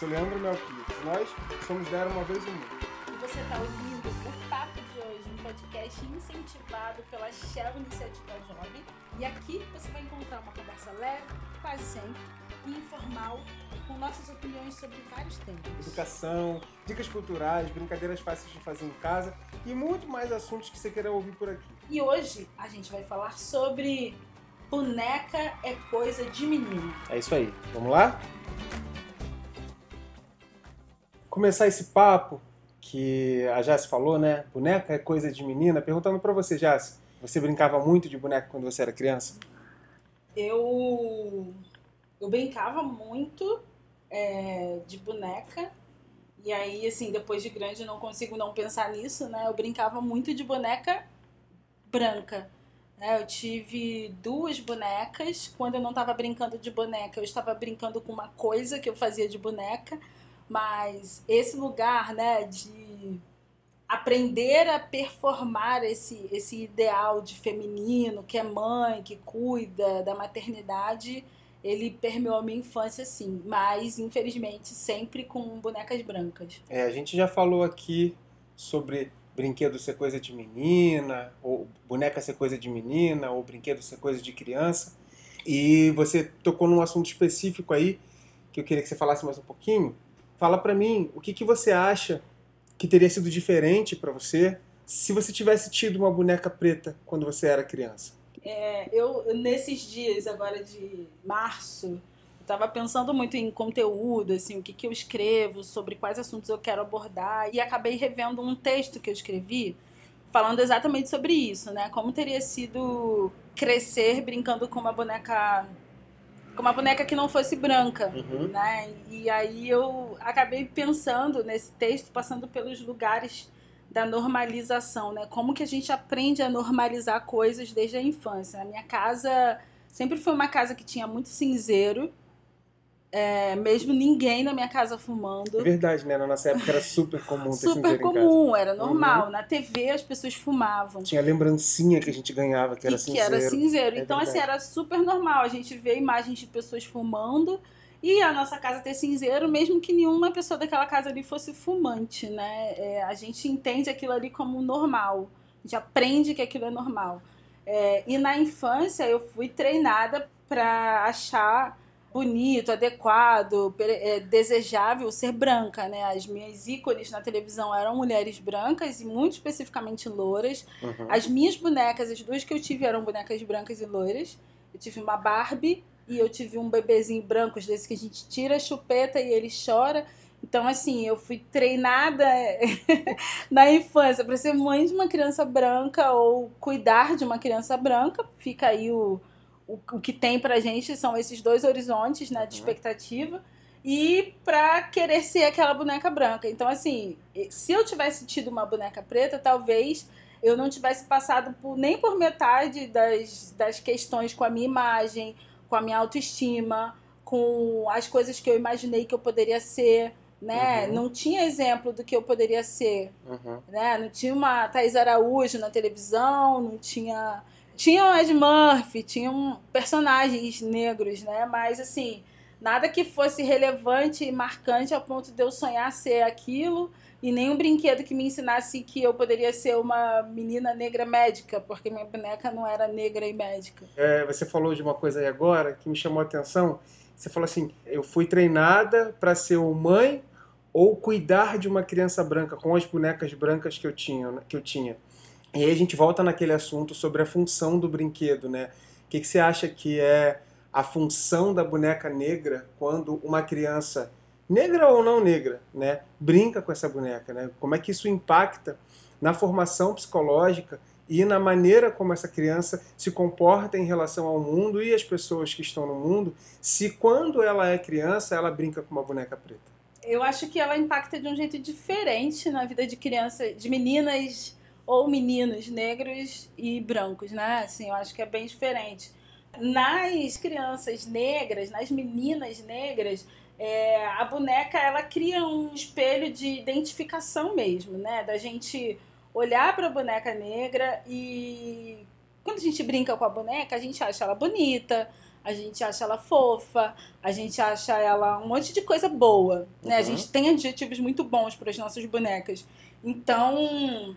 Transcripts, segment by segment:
sou Leandro Melquides. Nós somos Dar Uma Vez o Mundo. E você está ouvindo o Papo de hoje, um podcast incentivado pela Shell Iniciativa Jovem. E aqui você vai encontrar uma conversa leve, quase sempre, e informal, com nossas opiniões sobre vários temas. Educação, dicas culturais, brincadeiras fáceis de fazer em casa e muito mais assuntos que você queira ouvir por aqui. E hoje a gente vai falar sobre boneca é coisa de menino. É isso aí. Vamos lá? Começar esse papo que a Jace falou, né? Boneca é coisa de menina. Perguntando pra você, Jace, você brincava muito de boneca quando você era criança? Eu, eu brincava muito é, de boneca. E aí, assim, depois de grande, eu não consigo não pensar nisso, né? Eu brincava muito de boneca branca. Né? Eu tive duas bonecas. Quando eu não estava brincando de boneca, eu estava brincando com uma coisa que eu fazia de boneca. Mas esse lugar, né, de aprender a performar esse, esse ideal de feminino, que é mãe, que cuida da maternidade, ele permeou a minha infância, sim. Mas, infelizmente, sempre com bonecas brancas. É, a gente já falou aqui sobre brinquedo ser coisa de menina, ou boneca ser coisa de menina, ou brinquedo ser coisa de criança. E você tocou num assunto específico aí, que eu queria que você falasse mais um pouquinho, Fala para mim, o que, que você acha que teria sido diferente para você se você tivesse tido uma boneca preta quando você era criança? É, eu, nesses dias agora de março, estava pensando muito em conteúdo, assim, o que, que eu escrevo, sobre quais assuntos eu quero abordar, e acabei revendo um texto que eu escrevi falando exatamente sobre isso, né? Como teria sido crescer brincando com uma boneca com uma boneca que não fosse branca, uhum. né? E aí eu acabei pensando nesse texto, passando pelos lugares da normalização, né? Como que a gente aprende a normalizar coisas desde a infância. A minha casa sempre foi uma casa que tinha muito cinzeiro, é, mesmo ninguém na minha casa fumando. É verdade, né? Na nossa época era super comum ter Super comum, era normal. Uhum. Na TV as pessoas fumavam. Tinha lembrancinha que a gente ganhava, que era e cinzeiro. Que era cinzeiro. É então, assim, verdade. assim, era super normal. A gente vê imagens de pessoas fumando e a nossa casa ter cinzeiro, mesmo que nenhuma pessoa daquela casa ali fosse fumante, né? É, a gente entende aquilo ali como normal. A gente aprende que aquilo é normal. É, e na infância eu fui treinada para achar bonito, adequado, é, desejável ser branca, né? As minhas ícones na televisão eram mulheres brancas e muito especificamente loiras. Uhum. As minhas bonecas, as duas que eu tive eram bonecas brancas e loiras. Eu tive uma Barbie e eu tive um bebezinho branco, desse que a gente tira a chupeta e ele chora. Então, assim, eu fui treinada na infância para ser mãe de uma criança branca ou cuidar de uma criança branca. Fica aí o, o, o que tem pra gente são esses dois horizontes né, de uhum. expectativa e pra querer ser aquela boneca branca. Então, assim, se eu tivesse tido uma boneca preta, talvez eu não tivesse passado por, nem por metade das, das questões com a minha imagem, com a minha autoestima, com as coisas que eu imaginei que eu poderia ser. Né? Uhum. Não tinha exemplo do que eu poderia ser. Uhum. Né? Não tinha uma Thais Araújo na televisão, não tinha tinham as Murphy, tinham personagens negros, né? Mas assim, nada que fosse relevante e marcante ao ponto de eu sonhar ser aquilo e nenhum brinquedo que me ensinasse que eu poderia ser uma menina negra médica, porque minha boneca não era negra e médica. É, você falou de uma coisa aí agora que me chamou a atenção. Você falou assim: eu fui treinada para ser mãe ou cuidar de uma criança branca com as bonecas brancas que eu tinha, que eu tinha. E aí a gente volta naquele assunto sobre a função do brinquedo, né? O que, que você acha que é a função da boneca negra quando uma criança, negra ou não negra, né, brinca com essa boneca, né? Como é que isso impacta na formação psicológica e na maneira como essa criança se comporta em relação ao mundo e as pessoas que estão no mundo, se quando ela é criança ela brinca com uma boneca preta? Eu acho que ela impacta de um jeito diferente na vida de criança, de meninas ou meninos negros e brancos, né? Assim, eu acho que é bem diferente. Nas crianças negras, nas meninas negras, é, a boneca ela cria um espelho de identificação mesmo, né? Da gente olhar para a boneca negra e quando a gente brinca com a boneca, a gente acha ela bonita, a gente acha ela fofa, a gente acha ela um monte de coisa boa, né? A Uhum. gente tem adjetivos muito bons para as nossas bonecas. Então,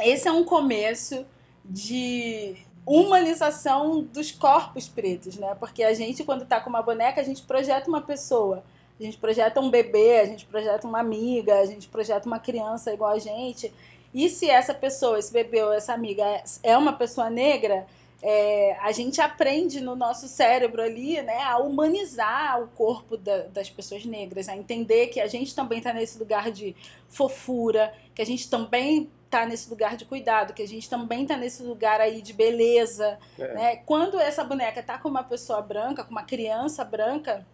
esse é um começo de humanização dos corpos pretos, né? Porque a gente, quando tá com uma boneca, a gente projeta uma pessoa. A gente projeta um bebê, a gente projeta uma amiga, a gente projeta uma criança igual a gente. E se essa pessoa, esse bebê ou essa amiga é- é uma pessoa negra, é, a gente aprende no nosso cérebro ali, né, a humanizar o corpo da- das pessoas negras, a entender que a gente também está nesse lugar de fofura, que a gente também está nesse lugar de cuidado, que a gente também está nesse lugar aí de beleza, É. né? Quando essa boneca tá com uma pessoa branca, com uma criança branca,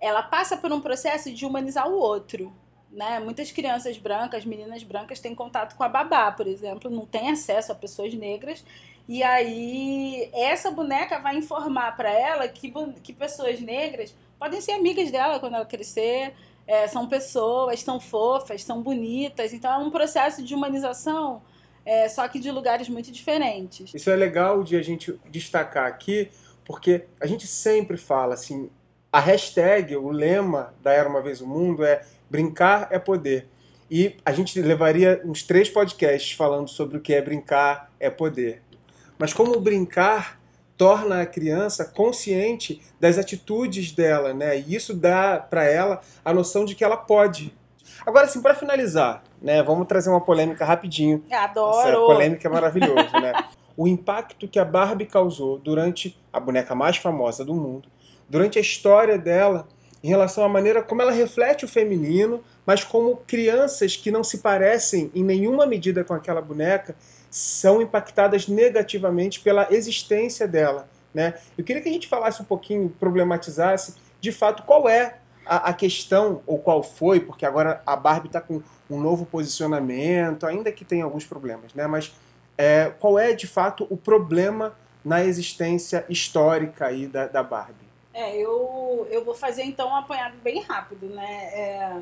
ela passa por um processo de humanizar o outro. Né? Muitas crianças brancas, meninas brancas, têm contato com a babá, por exemplo, não têm acesso a pessoas negras. E aí, essa boneca vai informar para ela que, que pessoas negras podem ser amigas dela quando ela crescer, é, são pessoas, são fofas, são bonitas. Então, é um processo de humanização, é, só que de lugares muito diferentes. Isso é legal de a gente destacar aqui, porque a gente sempre fala assim, a hashtag, o lema da Era Uma Vez o Mundo é brincar é poder. E a gente levaria uns três podcasts falando sobre o que é brincar é poder. Mas como brincar torna a criança consciente das atitudes dela, né? E isso dá para ela a noção de que ela pode. Agora, assim, para finalizar, né? Vamos trazer uma polêmica rapidinho essa Adoro! polêmica é maravilhoso, né? O impacto que a Barbie causou durante a boneca mais famosa do mundo, durante a história dela, em relação à maneira como ela reflete o feminino, mas como crianças que não se parecem em nenhuma medida com aquela boneca são impactadas negativamente pela existência dela, né? Eu queria que a gente falasse um pouquinho, problematizasse, de fato, qual é a, a questão, ou qual foi, porque agora a Barbie está com um novo posicionamento, ainda que tenha alguns problemas, né? Mas é, qual é de fato o problema na existência histórica aí da, da Barbie? É, eu, eu vou fazer então um apanhado bem rápido, né? É,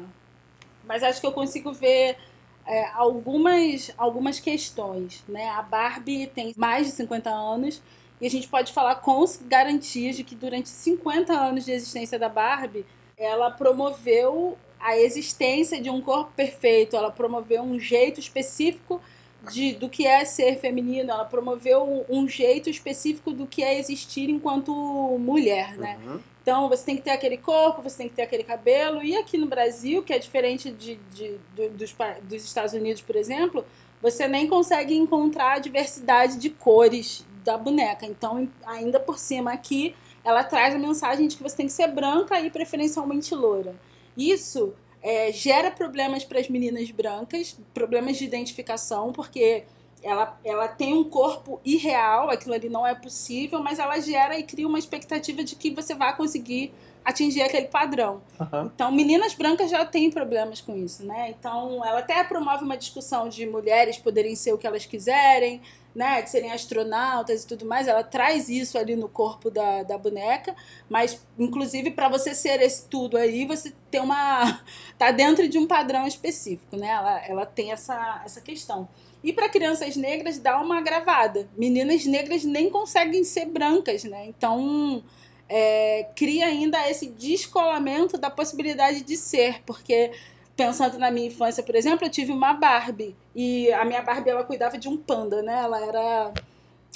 mas acho que eu consigo ver é, algumas, algumas questões, né? A Barbie tem mais de 50 anos e a gente pode falar com garantias de que durante 50 anos de existência da Barbie, ela promoveu a existência de um corpo perfeito, ela promoveu um jeito específico de, do que é ser feminino, ela promoveu um jeito específico do que é existir enquanto mulher, né? Uhum. Então você tem que ter aquele corpo, você tem que ter aquele cabelo. E aqui no Brasil, que é diferente de, de- do- dos, dos Estados Unidos, por exemplo, você nem consegue encontrar a diversidade de cores da boneca. Então, ainda por cima aqui, ela traz a mensagem de que você tem que ser branca e preferencialmente loura. Isso é, gera problemas para as meninas brancas, problemas de identificação, porque ela, ela tem um corpo irreal, aquilo ali não é possível, mas ela gera e cria uma expectativa de que você vai conseguir atingir aquele padrão. Aham. Então, meninas brancas já têm problemas com isso, né? Então, ela até promove uma discussão de mulheres poderem ser o que elas quiserem, né? De serem astronautas e tudo mais. Ela traz isso ali no corpo da, da boneca, mas, inclusive, para você ser esse tudo aí, você tem uma. tá dentro de um padrão específico, né? Ela, ela tem essa, essa questão. E para crianças negras dá uma agravada. Meninas negras nem conseguem ser brancas, né? Então é, cria ainda esse descolamento da possibilidade de ser, porque pensando na minha infância, por exemplo, eu tive uma Barbie e a minha Barbie ela cuidava de um panda, né? Ela era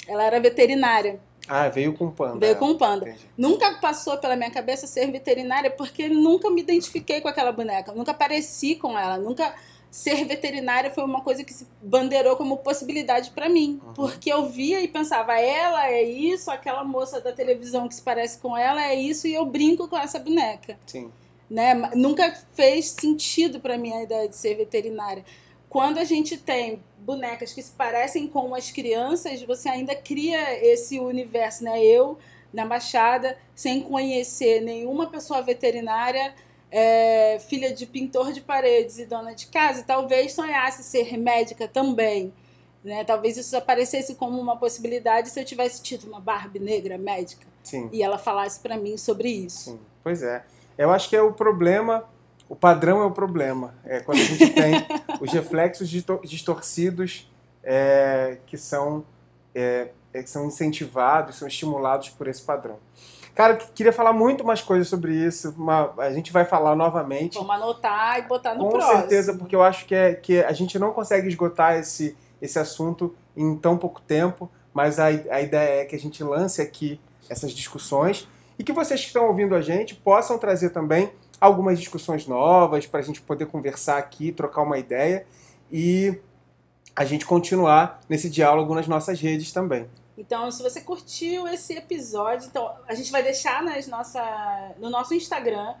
ela era veterinária, Ah, veio com panda. veio com panda. Entendi. Nunca passou pela minha cabeça ser veterinária porque nunca me identifiquei com aquela boneca, nunca pareci com ela, nunca ser veterinária foi uma coisa que se bandeirou como possibilidade pra mim, Uhum. porque eu via e pensava, ela é isso, aquela moça da televisão que se parece com ela é isso e eu brinco com essa boneca, Sim. né? Nunca fez sentido pra mim a ideia de ser veterinária. Quando a gente tem bonecas que se parecem com as crianças, você ainda cria esse universo, né? Eu na Baixada, sem conhecer nenhuma pessoa veterinária, é, filha de pintor de paredes e dona de casa, talvez sonhasse ser médica também. Né? Talvez isso aparecesse como uma possibilidade se eu tivesse tido uma Barbie negra médica Sim. e ela falasse pra mim sobre isso. Sim. Pois é. Eu acho que é o problema, o padrão é o problema. É quando a gente tem os reflexos distor- distorcidos é, que são, é, é, que são incentivados, são estimulados por esse padrão. Cara, queria falar muito mais coisas sobre isso. Uma, a gente vai falar novamente. Vamos anotar e botar no Com próximo. certeza, porque eu acho que, é, que a gente não consegue esgotar esse, esse assunto em tão pouco tempo, mas a, a ideia é que a gente lance aqui essas discussões e que vocês que estão ouvindo a gente possam trazer também algumas discussões novas para a gente poder conversar aqui, trocar uma ideia e a gente continuar nesse diálogo nas nossas redes também. Então, se você curtiu esse episódio, então a gente vai deixar nas nossa, no nosso Instagram.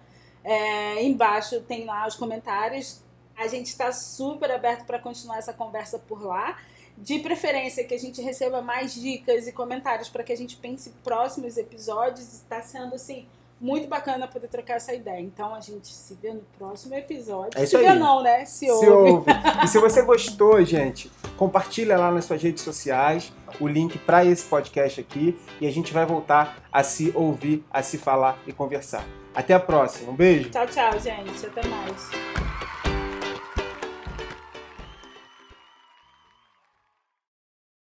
É, embaixo tem lá os comentários. A gente está super aberto para continuar essa conversa por lá. De preferência que a gente receba mais dicas e comentários para que a gente pense próximos episódios. Está sendo assim muito bacana poder trocar essa ideia. Então a gente se vê no próximo episódio. É se aí. vê não, né? Se, Se ouve. ouve. E se você gostou, gente, compartilha lá nas suas redes sociais o link para esse podcast aqui e a gente vai voltar a se ouvir, a se falar e conversar. Até a próxima. Um beijo. Tchau, tchau, gente. Até mais.